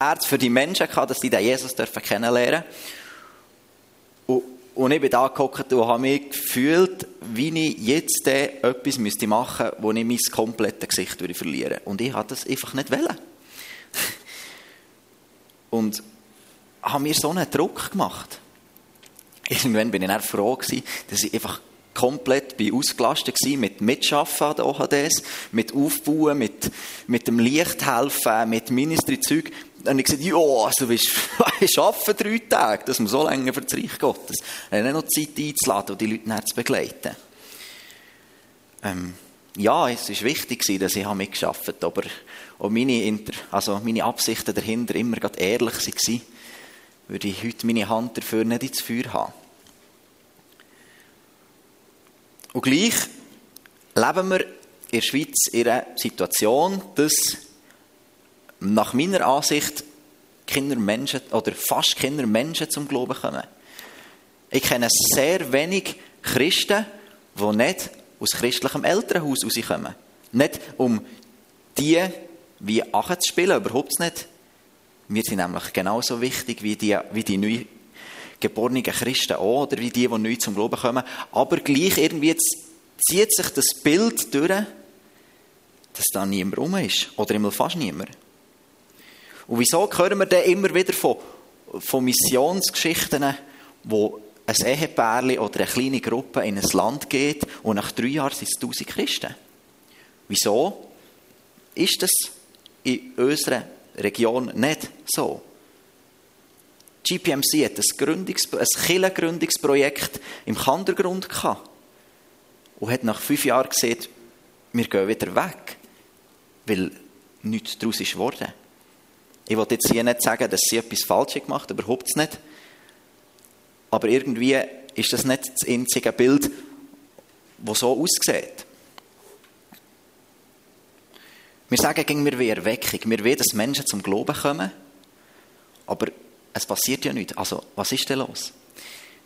Herz für die Menschen gehabt, dass sie den Jesus kennenlernen und, und ich bin da gehockt und habe mich gefühlt, wie ich jetzt etwas machen müsste, wo ich mein komplettes Gesicht würde verlieren Und ich habe das einfach nicht wollen. und habe mir so einen Druck gemacht. Irgendwann bin ich dann froh dass ich einfach komplett bin ausgelastet gewesen mit Mitschaffen an der OHDs, mit Aufbauen, mit, mit dem Licht helfen, mit Ministry-Zeug. Habe ich gesagt, ja, also ich arbeite drei Tage, dass man so lange für das Reich Gottes. Dann habe ich noch Zeit einzuladen und die Leute zu begleiten. Ähm, ja, es war wichtig, dass ich mitgearbeitet habe, aber auch meine, Inter also meine Absichten dahinter immer ehrlich waren, würde ich heute meine Hand dafür nicht ins Feuer haben. Und gleich leben wir in der Schweiz in einer Situation, dass nach meiner Ansicht Kinder Menschen oder fast Kinder Menschen zum Glauben kommen. Ich kenne sehr wenig Christen, die nicht aus christlichem Elternhaus rauskommen. Nicht um die wie Achen zu spielen, überhaupt nicht. Wir sind nämlich genauso wichtig wie die, wie die neu geborenen Christen auch, oder wie die, die neu zum Glauben kommen. Aber gleich irgendwie zieht sich das Bild durch, dass da niemand rum ist. Oder immer fast niemand. Und wieso hören wir dann immer wieder von, von Missionsgeschichten, wo ein Ehepärchen oder eine kleine Gruppe in ein Land geht und nach drei Jahren sind es tausend Christen? Wieso ist das in unserer Region nicht so? GPMC hat ein, Gründungs ein Kirchengründungsprojekt im Kandergrund gehabt und hat nach fünf Jahren gesehen, wir gehen wieder weg, weil nichts daraus ist geworden. Ich will jetzt hier nicht sagen, dass sie etwas Falsches gemacht haben, überhaupt nicht. Aber irgendwie ist das nicht das einzige Bild, das so aussieht. Wir sagen wir wie Erweckung. Wir wollen, dass Menschen zum Glauben kommen, aber es passiert ja nichts. Also, was ist denn los?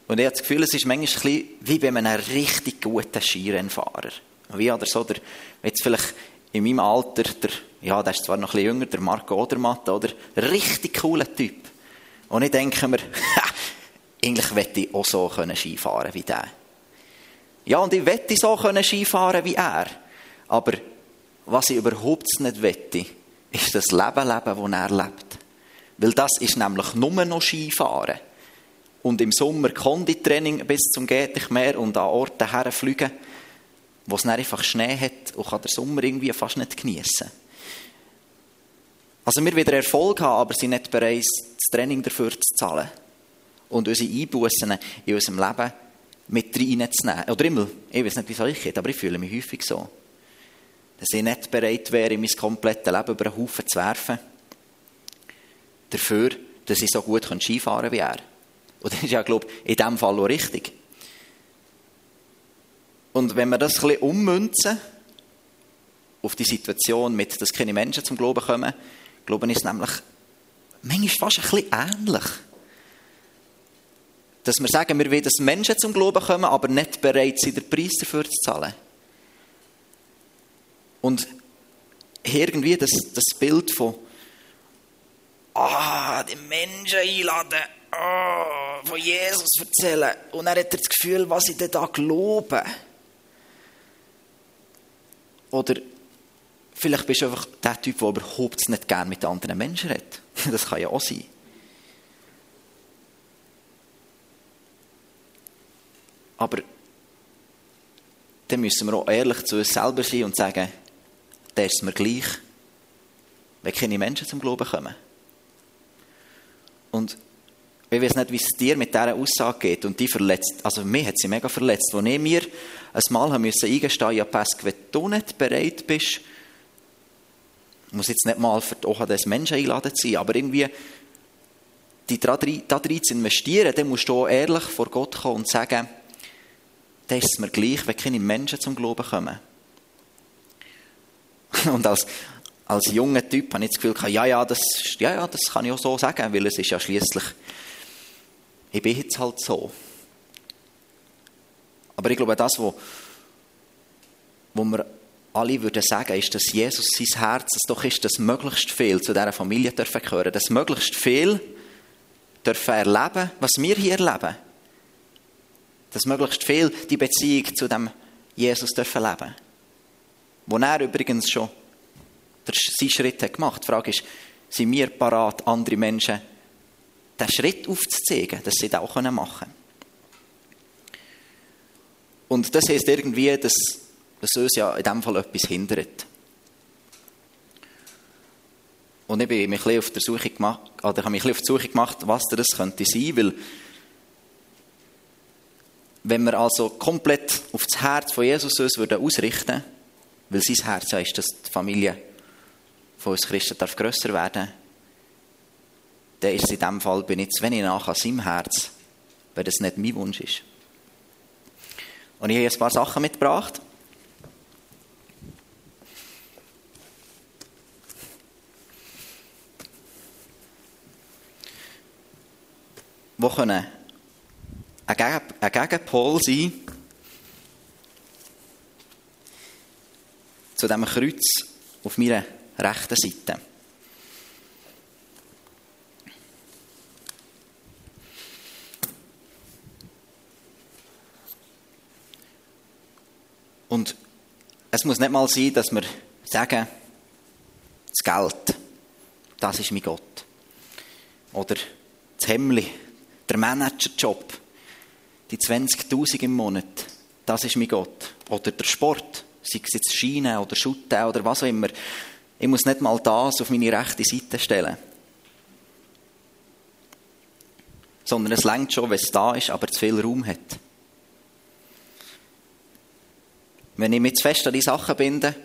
Und ich habe das Gefühl, es ist manchmal wie bei einem richtig guten Skirennfahrer. Wie oder so, der, jetzt vielleicht in meinem Alter, der, ja, der ist zwar noch ein bisschen jünger, der Marco Odermatt, oder? Richtig cooler Typ. Und ich denke mir, eigentlich möchte ich auch so Skifahren wie der. Ja, und ich möchte so Skifahren wie er. Aber was ich überhaupt nicht wette, ist das Leben leben, das er lebt. Weil das ist nämlich nur noch Skifahren. Und im Sommer Konditraining bis zum geht nicht mehr und an Orten herfliegen, wo es einfach Schnee hat und kann der Sommer irgendwie fast nicht geniessen. Also wir wieder Erfolg haben, aber sind nicht bereit, das Training dafür zu zahlen. Und unsere Einbußen in unserem Leben mit reinzunehmen. Oder immer, ich weiß nicht, wie es euch geht, aber ich fühle mich häufig so. Dass ich nicht bereit wäre, mein komplettes Leben über einen Haufen zu werfen. Dafür, dass ich so gut Skifahren kann wie er. Und das ist ja, glaube ich, in diesem Fall auch richtig. Und wenn wir das ein bisschen ummünzen auf die Situation mit, dass keine Menschen zum Glauben kommen, glaube ich, ist es nämlich manchmal fast ein bisschen ähnlich. Dass wir sagen, wir wollen, dass Menschen zum Glauben kommen, aber nicht bereit sind, den Preis dafür zu zahlen. Und irgendwie das, das Bild von, ah, die Menschen einladen, oh, von Jesus erzählen. Und er hat das Gefühl, was ich denn da glaube. Oder vielleicht bist du einfach der Typ, der überhaupt nicht gerne mit anderen Menschen redet. Das kann ja auch sein. Aber dann müssen wir auch ehrlich zu uns selber sein und sagen, der ist mir gleich, wenn keine Menschen zum Glauben kommen. Und ich weiß nicht, wie es dir mit dieser Aussage geht. Und die verletzt, also mich hat sie mega verletzt, wo ich mir ein Mal müssen eingestehen, ja Pesk, wenn du nicht bereit bist, muss jetzt nicht mal für die des Menschen einladen sein, aber irgendwie die da drin zu investieren, dann musst du auch ehrlich vor Gott kommen und sagen, das ist mir gleich, wenn keine Menschen zum Glauben kommen. Und als, als junger Typ habe ich das Gefühl, ja, ja, das, ja, ja, das kann ich auch so sagen, weil es ist ja schließlich ich bin jetzt halt so. Aber ich glaube, das, wo, wo wir alle würden sagen, ist, dass Jesus sein Herz es doch ist, dass möglichst viel zu dieser Familie dürfen gehören, dass möglichst viel dürfen erleben, was wir hier erleben. Dass möglichst viel die Beziehung zu dem Jesus dürfen leben. Wo er übrigens schon seinen Schritt hat gemacht. Die Frage ist, sind wir parat, andere Menschen diesen Schritt aufzuzeigen, dass sie das auch machen können. Und das heisst irgendwie, dass, dass uns ja in diesem Fall etwas hindert. Und ich bin mich auf der Suche gemacht, oder habe mich auf die Suche gemacht, was das könnte sein, weil wenn wir also komplett auf das Herz von Jesus uns würden ausrichten, weil sein Herz ja ist, dass die Familie von uns Christen darf grösser werden, dann ist es in dem Fall, bin ich zu wenig nach an seinem Herz, weil das nicht mein Wunsch ist. Und ich habe ein paar Sachen mitgebracht. Die können ein Gegenpol sein zu diesem Kreuz auf meiner rechten Seite. Und es muss nicht mal sein, dass wir sagen, das Geld, das ist mein Gott. Oder das Hemmli, der Managerjob, die 20.000 im Monat, das ist mein Gott. Oder der Sport, sei es jetzt Schiene oder Schutte oder was auch immer. Ich muss nicht mal das auf meine rechte Seite stellen. Sondern es längt schon, wenn es da ist, aber zu viel Raum hat. Wenn ich mich zu fest an die Sachen binde,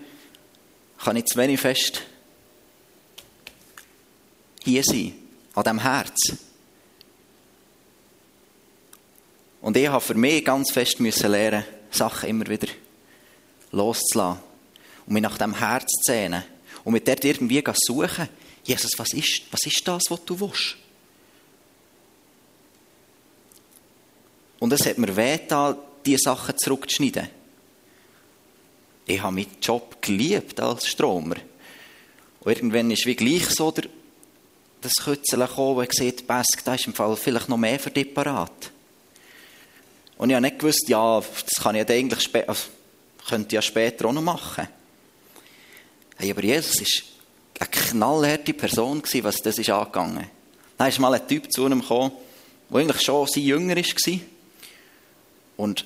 kann ich zu wenig fest hier sein, an diesem Herz. Und ich habe für mich ganz fest müssen lernen, Sachen immer wieder loszulassen und mich nach dem Herz zu sehnen und mit dort irgendwie suchen. Jesus, was ist, was ist das, was du willst? Und es hat mir weh diese Sachen zurückzuschneiden. Ich habe meinen Job geliebt als Stromer. Und irgendwann ist wie gleich so der, das Kützeln gekommen, und sieht, Besk, da ist im Fall vielleicht noch mehr für dich parat. Und ich habe nicht gewusst, ja, das kann ich eigentlich später, also, könnte ich ja später auch noch machen. Hey, aber Jesus war eine knallharte Person, was das ist angegangen. Dann ist mal ein Typ zu ihm der eigentlich schon sein Jünger war. Und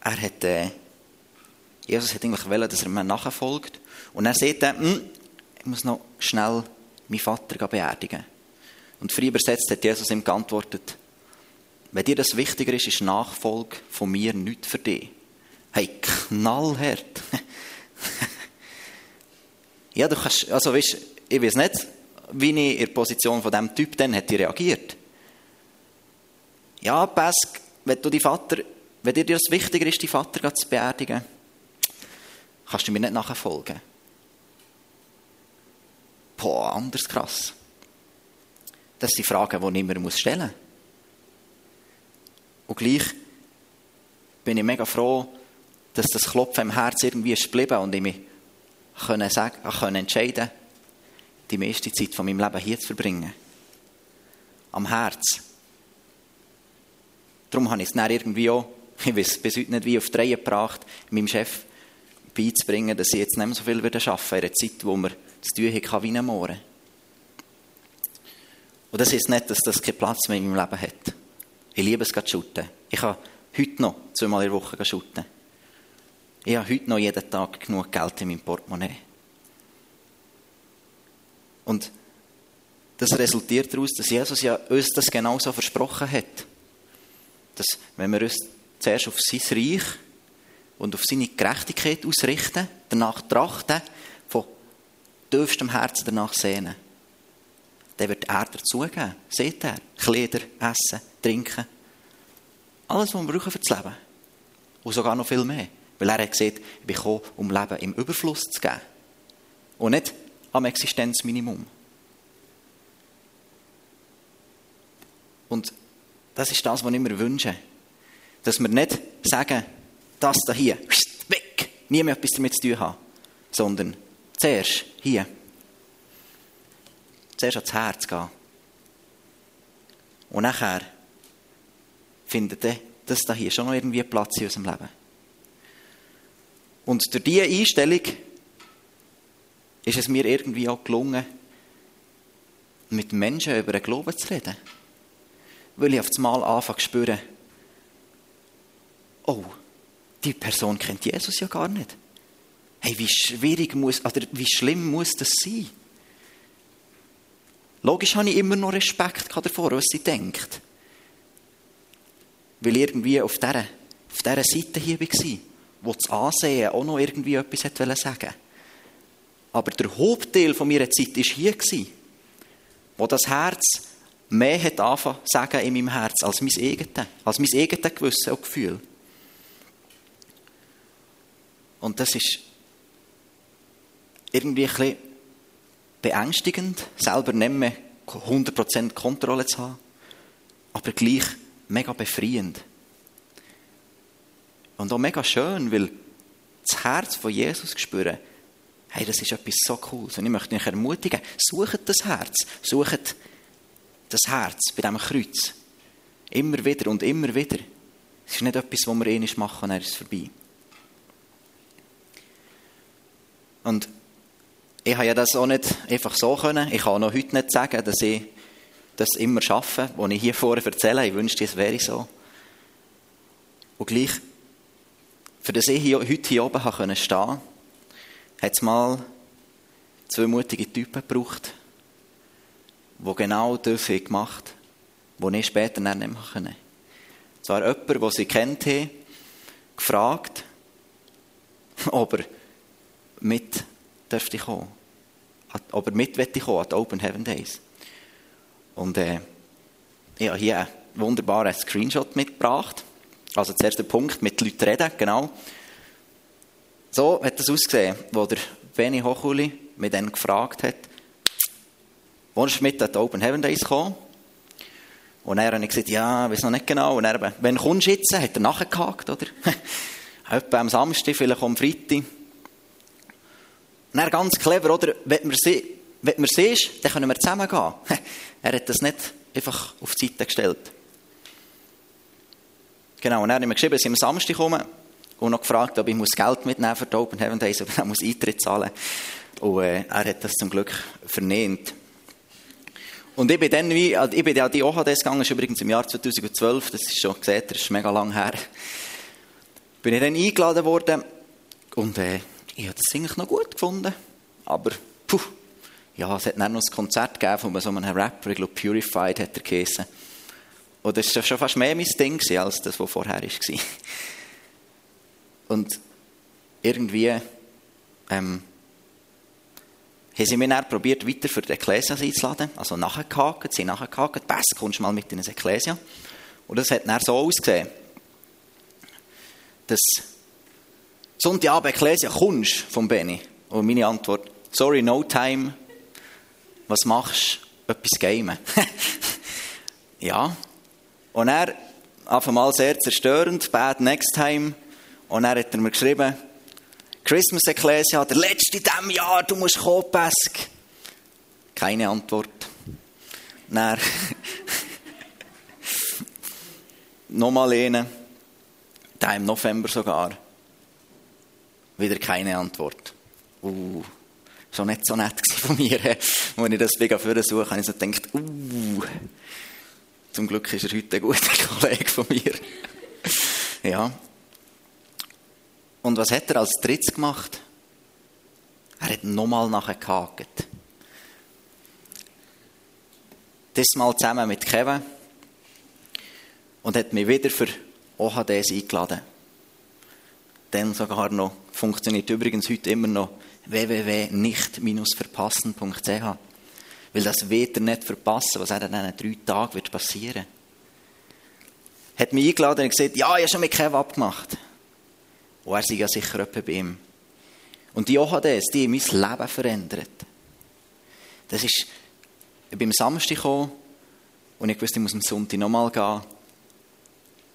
er hat, äh, Jesus hat eigentlich wollen, dass er mir nachfolgt. Und er sagt dann, hm, ich muss noch schnell meinen Vater beerdigen. Und frei übersetzt hat Jesus ihm geantwortet, wenn dir das wichtiger ist, ist Nachfolge von mir nicht für dich. Hey, knallhart. ja, du kannst, also weißt, ich weiß nicht, wie ich in der Position von diesem Typ dann hätte reagiert. Ja, Pesk, wenn du die Vater, wenn dir das wichtiger ist, die Vater zu beerdigen, kannst du mir nicht nachfolgen. Boah, anders krass. Das sind Fragen, die ich immer stellen muss. Und gleich bin ich mega froh, dass das Klopfen im Herz irgendwie ist geblieben und ich mich können sagen, können entscheiden die meiste Zeit von meinem Leben hier zu verbringen. Am Herz. Darum habe ich es dann irgendwie auch, ich weiß bis heute nicht wie, auf die Reihe gebracht, meinem Chef beizubringen, dass ich jetzt nicht mehr so viel arbeiten würde in einer Zeit, wo man das tun kann wie ein Mohren. Und das ist nicht, dass das keinen Platz mehr in meinem Leben hat. Ich liebe es zu shooten. Ich kann heute noch zweimal in der Woche shooten. Ich habe heute noch jeden Tag genug Geld in meinem Portemonnaie. Und das resultiert daraus, dass Jesus ja uns das genauso versprochen hat. Dass, wenn wir uns zuerst auf sein Reich und auf seine Gerechtigkeit ausrichten, danach trachten, von tiefstem Herzen danach sehnen, dann wird er dazugeben. Seht er? Kleider, Essen, Trinken. Alles, was wir brauchen für das Leben. Und sogar noch viel mehr. Weil er hat gesagt, ich bin gekommen, um Leben im Überfluss zu geben. Und nicht am Existenzminimum. Und das ist das, was ich mir wünsche. Dass wir nicht sagen, das da hier, weg, nie mehr etwas damit zu tun haben, sondern zuerst hier. Zuerst ans Herz gehen. Und nachher findet das da hier schon noch irgendwie Platz in unserem Leben. Und durch diese Einstellung ist es mir irgendwie auch gelungen, mit Menschen über den Glauben zu reden. Weil ich auf einmal anfange zu spüren, oh, die Person kennt Jesus ja gar nicht. Hey, wie schwierig muss, oder wie schlimm muss das sein? Logisch habe ich immer noch Respekt davor, was sie denkt. Weil ich irgendwie auf dieser, auf dieser Seite hier war, wo das Ansehen auch noch irgendwie etwas sagen wollte. Aber der Hauptteil von meiner Zeit war hier, wo das Herz mehr hat anfangen sagen in meinem Herz als mein eigenes, als mein eigenes Gewissen und Gefühl. Und das ist irgendwie ein beängstigend, selber nicht mehr 100% Kontrolle zu haben, aber gleich mega befreiend. Und auch mega schön, weil das Herz von Jesus spüren, hey, das ist etwas so Cooles. Und ich möchte euch ermutigen, sucht das Herz, sucht das Herz bei diesem Kreuz. Immer wieder und immer wieder. Es ist nicht etwas, was wir eh machen und dann ist es vorbei. Und ich habe ja das auch nicht einfach so können. Ich kann noch heute nicht sagen, dass ich das immer schaffe, was ich hier vorher erzähle. Ich wünschte, es wäre so. Und gleich, für das ich hier, heute hier oben stehen konnte, hat es mal zwei mutige Typen gebraucht, die genau das gemacht haben, was ich später nicht mehr konnte. Es war jemand, den sie kennt haben, gefragt, ob er mit dürfte kommen. Ob er mit möchte kommen an die Open Heaven Days. Und äh, ich habe hier einen wunderbaren Screenshot mitgebracht. Also der Punkt, mit Leuten reden, genau. So hat das ausgesehen, wo der Benny Hochuli mich dann gefragt hat, willst du mit an Open Heaven Days kommen? Und er hat gesagt, ja, weiß noch nicht genau. Und er, wenn kommst du jetzt, hat er nachgehakt, oder? Etwa am Samstag, vielleicht am Freitag. Und er ganz clever, oder? Wenn man, sie, siehst, dann können wir zusammen gehen. er hat das nicht einfach auf die Seite gestellt. Genau, und er hat mir geschrieben, dass ich am Samstag komme und noch gefragt, ob ich Geld mitnehmen für die Open Heaven Days, ob muss Eintritt zahlen Und äh, er hat das zum Glück vernehmt. Und ich bin dann wie, also ich bin an die OHDs gegangen, das ist übrigens im Jahr 2012, das ist schon gesehen, das ist mega lang her. Bin ich dann eingeladen worden und äh, ich habe das eigentlich noch gut gefunden. Aber, puh, ja, es hat dann noch ein Konzert gegeben von so einem Rapper, ich glaube Purified hat er geheißen. Und das war schon fast mehr mein Ding als das, was vorher war. Und irgendwie ähm, haben sie mir dann probiert, weiter für die Ecclesia einzuladen. Also nachgehakt, sie nachgehakt. Besser kommst du mal mit in eine Ecclesia. Und das hat dann so ausgesehen, dass Sonntagabend Ecclesia kommst von Benny. Und meine Antwort, sorry, no time. Was machst du? Etwas gamen. ja. Und er, auf einmal sehr zerstörend, bad next time. Und dann hat er mir geschrieben, Christmas Ecclesia, der letzte in diesem Jahr, du musst kommen, Pesk. Keine Antwort. Dann nochmal einen, da im November sogar. Wieder keine Antwort. Uh, schon nicht so nett von mir. Als ich das Weg suche, habe ich so gedacht, uh, zum Glück ist er heute ein guter Kollege von mir. ja. Und was hat er als drittes gemacht? Er hat nochmal nachher gehakt. Das mal zusammen mit Kevin und hat mich wieder für OHDs eingeladen. Dann sogar noch, funktioniert übrigens heute immer noch www.nicht-verpassen.ch. Weil das wird er nicht verpassen, was er in diesen drei Tagen wird passieren. Hat mich eingeladen und gesagt, ja, ich habe schon mit Kevin abgemacht. Und er sei ja sicher jemand bei ihm. Und die OHDs, die haben mein Leben verändert. Das ist, ich bin am Samstag gekommen und ich wusste, ich muss am Sonntag nochmal gehen.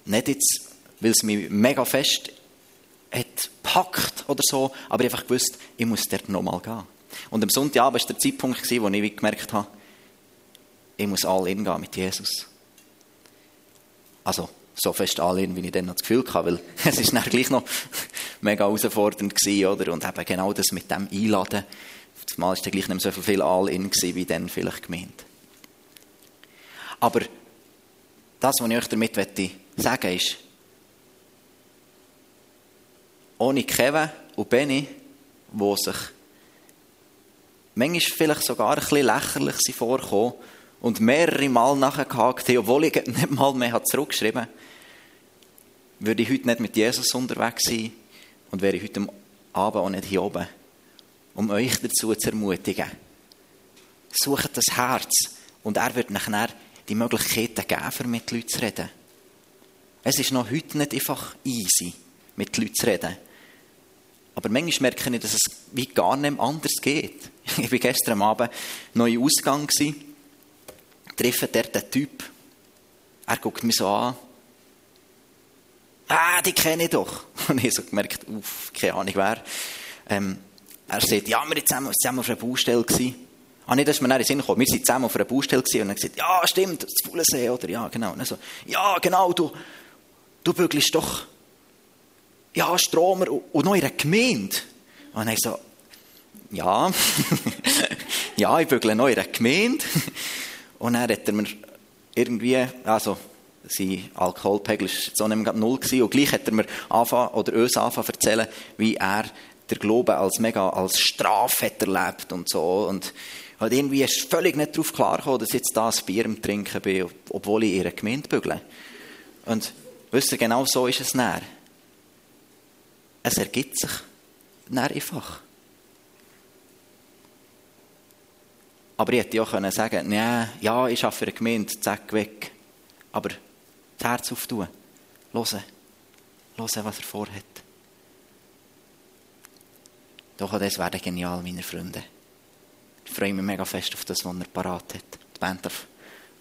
Nicht jetzt, weil es mich mega fest hat gehackt oder so, aber einfach gewusst, ich muss dort nochmal gehen. Und am Sonntagabend war der Zeitpunkt, wo ich gemerkt habe, ich muss all in gehen mit Jesus. Also, so fest alle, wie ich dann noch das Gefühl hatte, weil es ist dann gleich noch mega herausfordernd gewesen, oder? Und eben genau das mit dem Einladen. Zumal war gleich nicht mehr so viel All-In wie dann vielleicht gemeint. Aber das, was ich euch damit sagen möchte, ist, ohne Kevin und Benny, die sich manchmal vielleicht sogar ein bisschen lächerlich vorkommen und mehrere Mal nachgehakt haben, obwohl ich nicht mal mehr zurückgeschrieben habe, würde ich heute nicht mit Jesus unterwegs sein und wäre ich heute Abend auch nicht hier oben, um euch dazu zu ermutigen. Sucht das Herz und er wird nachher die Möglichkeiten geben, mit Leuten zu reden. Es ist noch heute nicht einfach easy, mit Leuten zu reden. Aber manchmal merke ich, dass es wie gar nicht anders geht. Ich war gestern Abend im Ausgang, treffe dort den Typ. Er guckt mich so an ah, die kenne ich doch. Und ich so gemerkt, uff, keine Ahnung wer. Ähm, er sagt, ja, wir waren zusammen, zusammen auf einer Baustelle. Ah, nicht, dass wir in den Sinn gekommen. Wir waren zusammen auf einer Baustelle und er gesagt, ja, stimmt, das Fuhlensee, oder? Ja, genau. Und so, ja, genau, du, du bügelst doch, ja, Stromer und noch in einer Gemeinde. Und er so, ja, ja, ich bügle noch in einer Gemeinde. Und dann hat er mir irgendwie, also, sein Alkoholpegel war so nicht mehr null gewesen. Und gleich hat er mir anfangen, oder uns anfangen erzählen, wie er der Glaube als mega, als Strafe hat erlebt und so. Und halt irgendwie ist völlig nicht darauf klargekommen, dass ich jetzt da ein Bier im Trinken bin, obwohl ich in ihrer Gemeinde bügle. Und wisst ihr, genau so ist es näher. Es ergibt sich näher einfach. Aber ich hätte auch können sagen, nee, ja, ich arbeite für eine Gemeinde, zack, weg. Aber das Herz auftun. Hören. Hören, was er vorhat. Doch, das wäre genial, meine Freunde. Ich freue mich mega fest auf das, was er parat hat. Die Band darf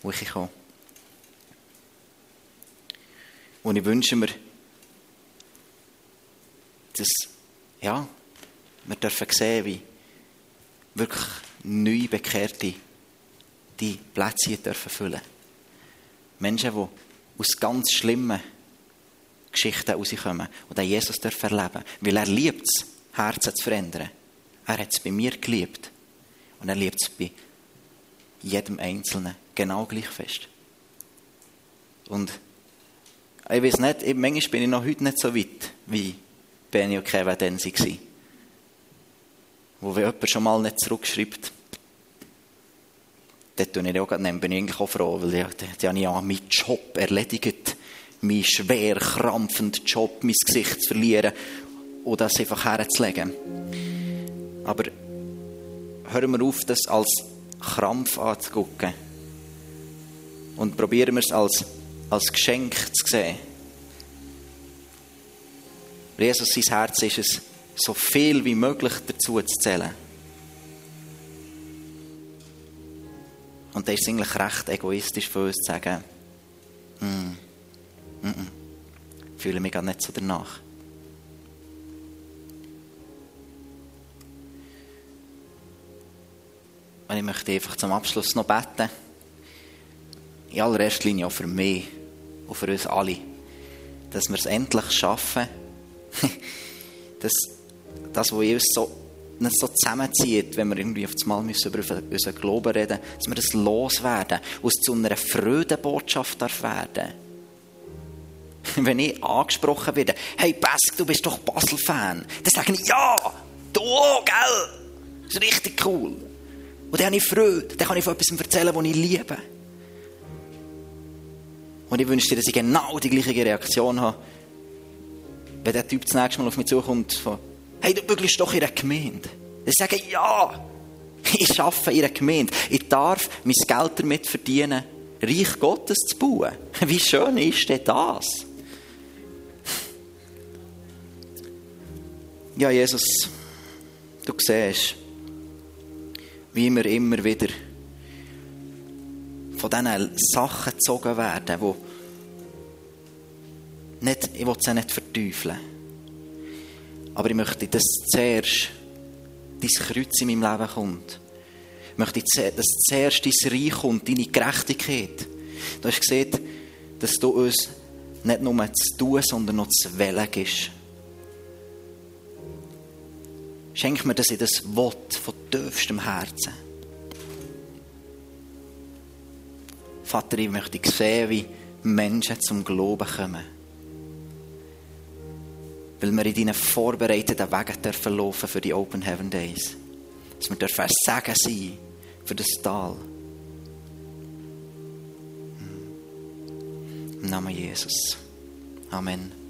wirklich kommen. Und ich wünsche mir, dass, ja, wir dürfen sehen, wie wirklich neu Bekehrte die Plätze hier dürfen füllen. Menschen, die aus ganz schlimmen Geschichten rauskommen und auch Jesus darf erleben. Weil er liebt es, Herzen zu verändern. Er hat es bei mir geliebt. Und er liebt es bei jedem Einzelnen genau gleich fest. Und ich weiß nicht, manchmal bin ich noch heute nicht so weit, wie Benny und Kevin dann waren. Wo wenn jemand schon mal nicht zurückschreibt, dort bin ich, auch, dann bin ich eigentlich auch froh, weil ich, dort habe ich ja meinen Job erledigt. Meinen schwer krampfenden Job, mein Gesicht zu verlieren und das einfach herzulegen. Aber hören wir auf, das als Krampf anzugucken. Und probieren wir es als, als Geschenk zu sehen. Jesus, sein Herz ist es, so viel wie möglich dazu zu zählen. Und da ist es eigentlich recht egoistisch für uns zu sagen, mm, mm, mm, fühle mich gar nicht so danach. Und ich möchte einfach zum Abschluss noch beten. In allererster Linie auch für mich und für uns alle. Dass wir es endlich schaffen, dass das, was uns so nicht so zusammenzieht, wenn wir irgendwie auf das Mal müssen über unseren Glauben reden dass wir das loswerden es zu einer Freudenbotschaft darf werden. Wenn ich angesprochen werde, hey Bask, du bist doch Basel-Fan, dann sage ich, ja, du gell? Das ist richtig cool. Und dann habe ich Freude, dann kann ich von etwas erzählen, was ich liebe. Und ich wünsche dir, dass ich genau die gleiche Reaktion habe, wenn der Typ das nächste Mal auf mich zukommt, von, hey, du bügelst doch in einer Gemeinde. Ich sage, ja, ich arbeite in einer Gemeinde. Ich darf mein Geld damit verdienen, Reich Gottes zu bauen. Wie schön ist denn das? Ja, Jesus, du siehst, wie wir immer wieder von diesen Sachen gezogen werden, die nicht, ich will sie nicht verteufeln Aber ich möchte, dass zuerst dein Kreuz in meinem Leben kommt. Ich möchte, dass zuerst dein Reich kommt, deine Gerechtigkeit. Du hast gesehen, dass du uns nicht nur zu tun, sondern noch zu wählen gibst. Schenk mir, dass ich das Wort von tiefstem Herzen. Vater, ich möchte sehen, wie Menschen zum Glauben kommen. Weil wir in deinen vorbereiteten Wegen dürfen laufen für die Open Heaven Days. Dass wir dürfen Segen sein für das Tal. Im Namen Jesus. Amen.